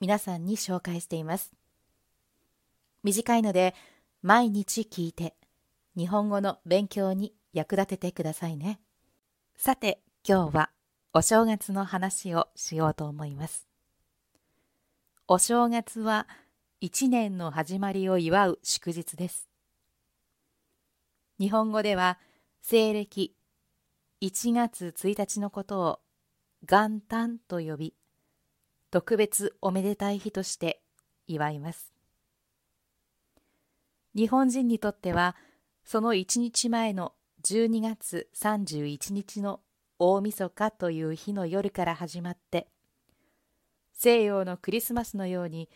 皆さんに紹介しています。短いので毎日聞いて日本語の勉強に役立ててくださいね。さて今日はお正月の話をしようと思います。お正月は一年の始まりを祝う祝日です。日本語では西暦1月1日のことを元旦と呼び特別おめでたい日として祝います。日本人にとってはその1日前の12月31日の大晦日という日の夜から始まって西洋のクリスマスのように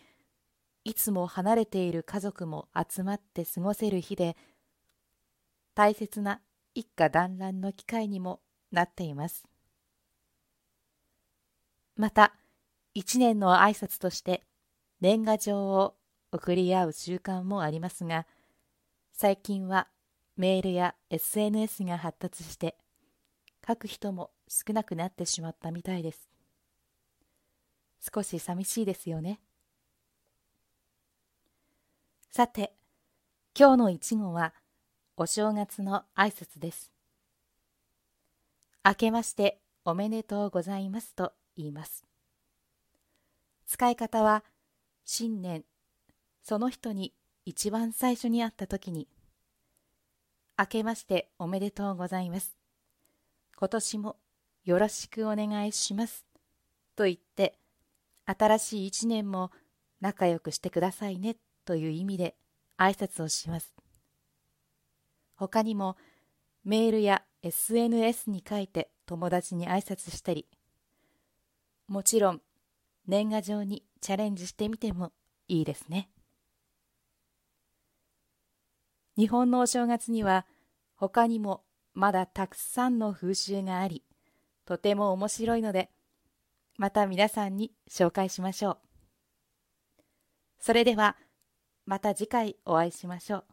いつも離れている家族も集まって過ごせる日で大切な一家団らんの機会にもなっています。また一年の挨拶として年賀状を送り合う習慣もありますが最近はメールや SNS が発達して書く人も少なくなってしまったみたいです。少し寂しいですよね。さて今日の一語はお正月の挨拶です。明けましておめでとうございますと言います。使い方は新年その人に一番最初に会った時に「明けましておめでとうございます」「今年もよろしくお願いします」と言って新しい一年も仲良くしてくださいね。という意味で挨拶をします。他にもメールや SNS に書いて友達に挨拶したり。もちろん年賀状にチャレンジしてみてもいいですね。日本のお正月には他にもまだたくさんの風習があり、とても面白いので、また皆さんに紹介しましょう。それでは、また次回お会いしましょう。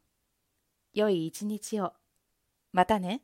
良い一日を。またね。